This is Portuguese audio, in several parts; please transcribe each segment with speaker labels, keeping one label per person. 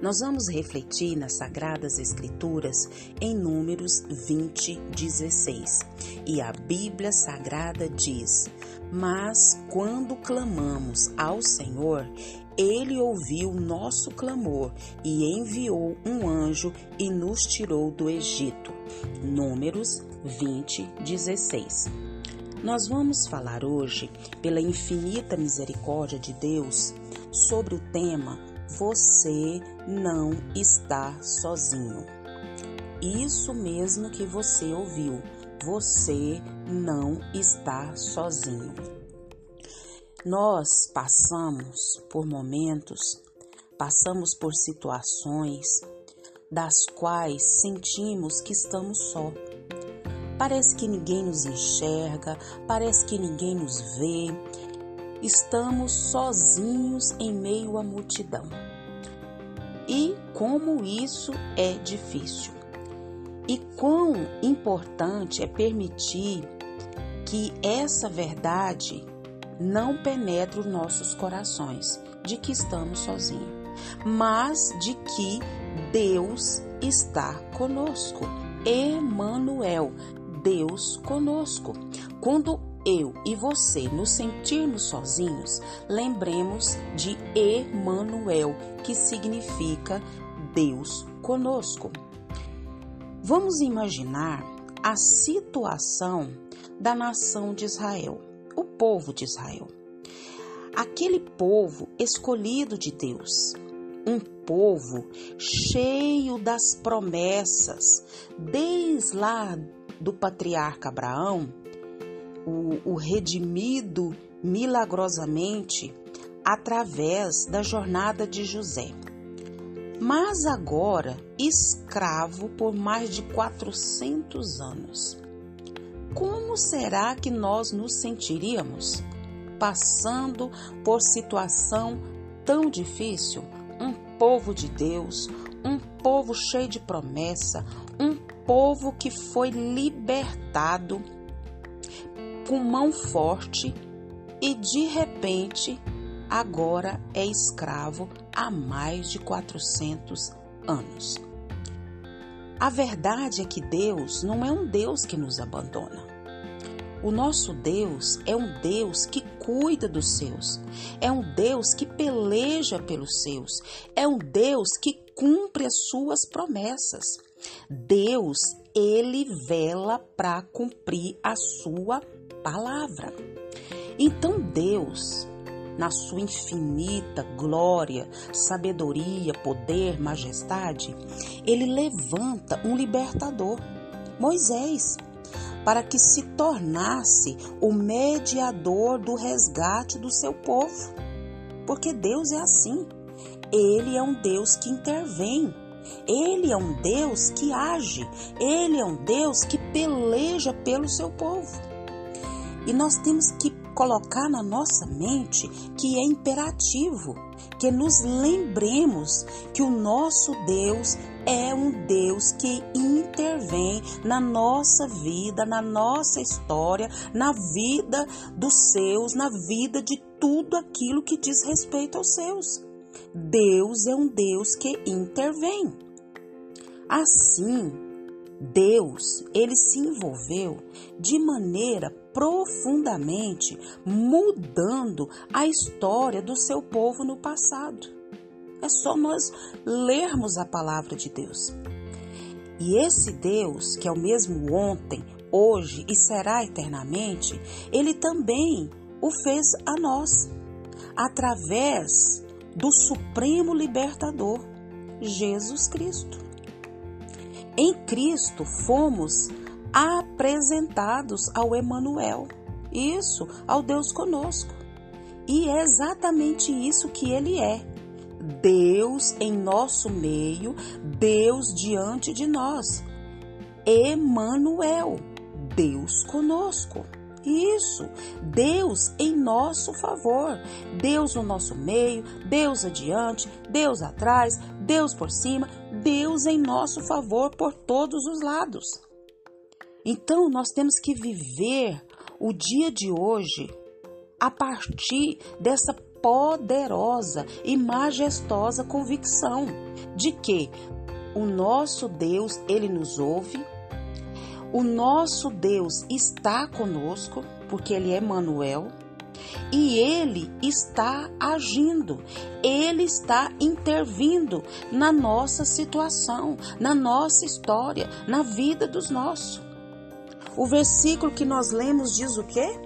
Speaker 1: Nós vamos refletir nas Sagradas Escrituras em Números 20, 16. E a Bíblia Sagrada diz: Mas quando clamamos ao Senhor, ele ouviu nosso clamor e enviou um anjo e nos tirou do Egito. Números 20, 16. Nós vamos falar hoje, pela infinita misericórdia de Deus, sobre o tema Você não está sozinho. Isso mesmo que você ouviu, você não está sozinho. Nós passamos por momentos, passamos por situações das quais sentimos que estamos só. Parece que ninguém nos enxerga, parece que ninguém nos vê. Estamos sozinhos em meio à multidão. E como isso é difícil. E quão importante é permitir que essa verdade não penetre os nossos corações de que estamos sozinhos, mas de que Deus está conosco. Emmanuel, Deus conosco. Quando eu e você nos sentirmos sozinhos, lembremos de Emmanuel, que significa Deus conosco. Vamos imaginar a situação da nação de Israel o povo de Israel. Aquele povo escolhido de Deus, um povo cheio das promessas, desde lá do patriarca Abraão, o, o redimido milagrosamente através da jornada de José. Mas agora escravo por mais de 400 anos como será que nós nos sentiríamos passando por situação tão difícil? Um povo de Deus, um povo cheio de promessa, um povo que foi libertado com mão forte e de repente agora é escravo há mais de 400 anos. A verdade é que Deus não é um Deus que nos abandona. O nosso Deus é um Deus que cuida dos seus, é um Deus que peleja pelos seus, é um Deus que cumpre as suas promessas. Deus, ele vela para cumprir a sua palavra. Então Deus, na sua infinita glória, sabedoria, poder, majestade, ele levanta um libertador, Moisés, para que se tornasse o mediador do resgate do seu povo. Porque Deus é assim. Ele é um Deus que intervém. Ele é um Deus que age. Ele é um Deus que peleja pelo seu povo. E nós temos que colocar na nossa mente que é imperativo que nos lembremos que o nosso Deus é um Deus que intervém na nossa vida, na nossa história, na vida dos seus, na vida de tudo aquilo que diz respeito aos seus. Deus é um Deus que intervém. Assim, Deus, ele se envolveu de maneira profundamente mudando a história do seu povo no passado. É só nós lermos a palavra de Deus. E esse Deus, que é o mesmo ontem, hoje e será eternamente, ele também o fez a nós, através do Supremo Libertador, Jesus Cristo. Em Cristo fomos apresentados ao Emanuel, isso, ao Deus conosco. E é exatamente isso que ele é. Deus em nosso meio, Deus diante de nós. Emanuel, Deus conosco. Isso, Deus em nosso favor, Deus no nosso meio, Deus adiante, Deus atrás, Deus por cima, Deus em nosso favor por todos os lados. Então nós temos que viver o dia de hoje a partir dessa poderosa e majestosa convicção de que o nosso Deus, ele nos ouve, o nosso Deus está conosco, porque ele é Manuel, e ele está agindo, ele está intervindo na nossa situação, na nossa história, na vida dos nossos. O versículo que nós lemos diz o quê?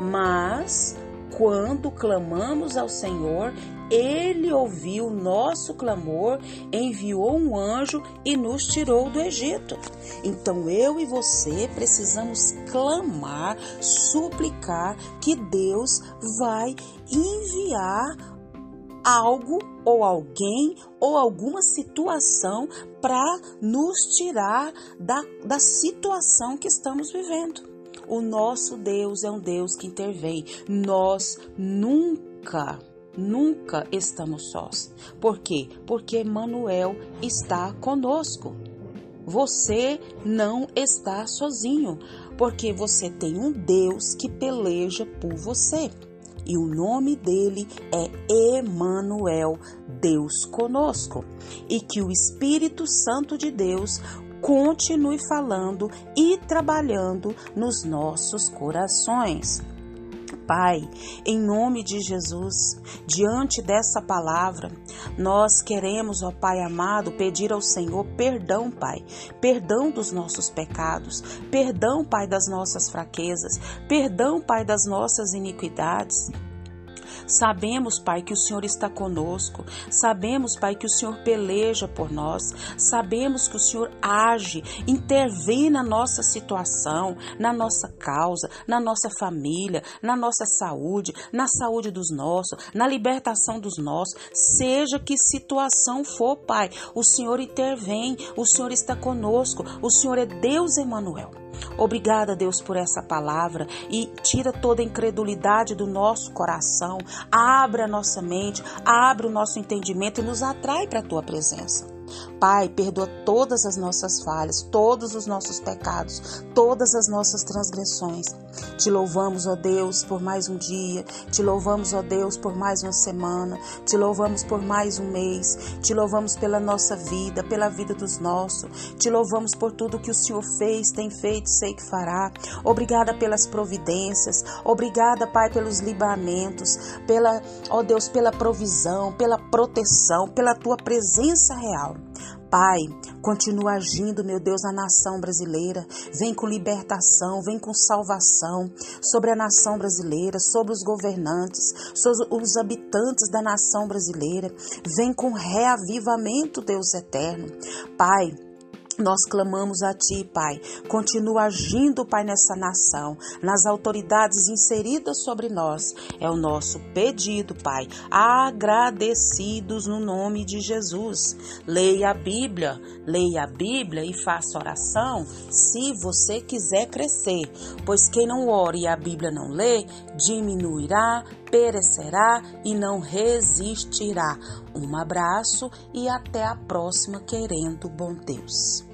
Speaker 1: Mas quando clamamos ao Senhor, ele ouviu nosso clamor, enviou um anjo e nos tirou do Egito. Então eu e você precisamos clamar, suplicar que Deus vai enviar algo ou alguém ou alguma situação para nos tirar da, da situação que estamos vivendo. O nosso Deus é um Deus que intervém. Nós nunca nunca estamos sós. Por quê? Porque Manuel está conosco. Você não está sozinho, porque você tem um Deus que peleja por você. E o nome dele é Emanuel, Deus conosco. E que o Espírito Santo de Deus continue falando e trabalhando nos nossos corações. Pai, em nome de Jesus, diante dessa palavra, nós queremos, ó Pai amado, pedir ao Senhor perdão, Pai, perdão dos nossos pecados, perdão, Pai, das nossas fraquezas, perdão, Pai, das nossas iniquidades. Sabemos, Pai, que o Senhor está conosco. Sabemos, Pai, que o Senhor peleja por nós. Sabemos que o Senhor age, intervém na nossa situação, na nossa causa, na nossa família, na nossa saúde, na saúde dos nossos, na libertação dos nossos. Seja que situação for, Pai, o Senhor intervém, o Senhor está conosco, o Senhor é Deus Emanuel. Obrigada, Deus, por essa palavra e tira toda a incredulidade do nosso coração, abre a nossa mente, abre o nosso entendimento e nos atrai para a tua presença. Pai, perdoa todas as nossas falhas, todos os nossos pecados, todas as nossas transgressões. Te louvamos, ó Deus, por mais um dia, te louvamos, ó Deus, por mais uma semana, te louvamos por mais um mês, te louvamos pela nossa vida, pela vida dos nossos, te louvamos por tudo que o Senhor fez, tem feito, sei que fará. Obrigada pelas providências, obrigada, Pai, pelos livramentos, pela, ó Deus, pela provisão, pela proteção, pela tua presença real. Pai, continua agindo, meu Deus, na nação brasileira. Vem com libertação, vem com salvação sobre a nação brasileira, sobre os governantes, sobre os habitantes da nação brasileira. Vem com reavivamento, Deus eterno. Pai, nós clamamos a Ti, Pai. Continua agindo, Pai, nessa nação, nas autoridades inseridas sobre nós. É o nosso pedido, Pai. Agradecidos no nome de Jesus. Leia a Bíblia, leia a Bíblia e faça oração se você quiser crescer. Pois quem não ora e a Bíblia não lê, diminuirá, perecerá e não resistirá. Um abraço e até a próxima, querendo bom Deus.